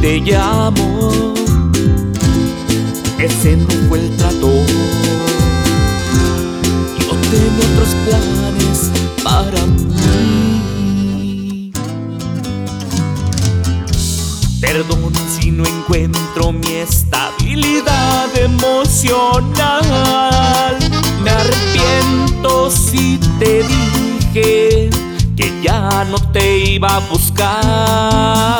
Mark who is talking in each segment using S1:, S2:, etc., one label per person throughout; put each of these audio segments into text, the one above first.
S1: te llamo. Ese no fue el trato. Yo tengo otros planes para mí. Perdón si no encuentro mi estabilidad emocional. Me arrepiento si te dije que ya no te iba a buscar.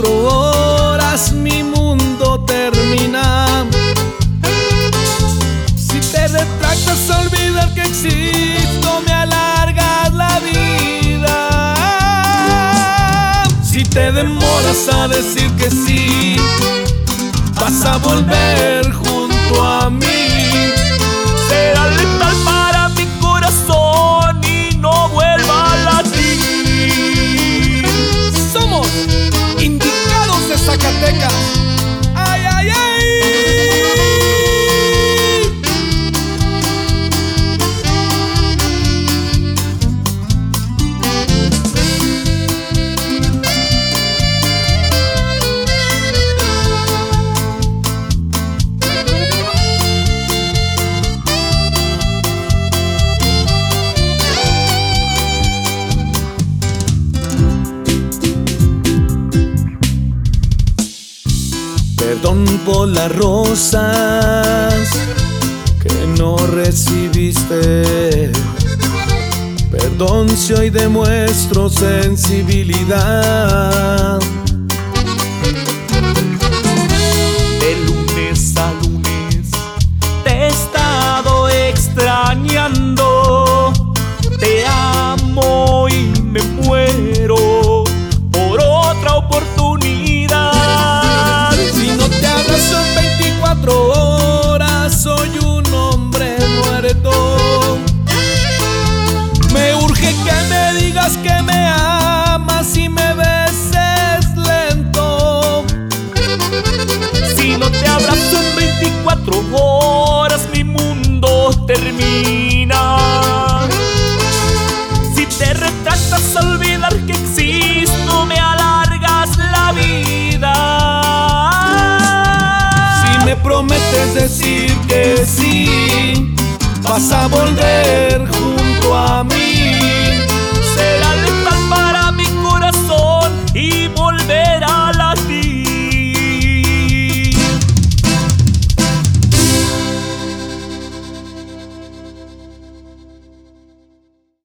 S1: 24 horas,
S2: mi mundo termina. Si te retractas olvidar que existo, me alargas la vida. Si te demoras a decir que sí, vas a volver junto a mí. Perdón por las rosas que no recibiste. Perdón si hoy demuestro sensibilidad. 24 horas,
S1: mi mundo termina. Si te retractas a olvidar que existo, me alargas la vida.
S2: Si me prometes decir que sí, vas a volver junto a.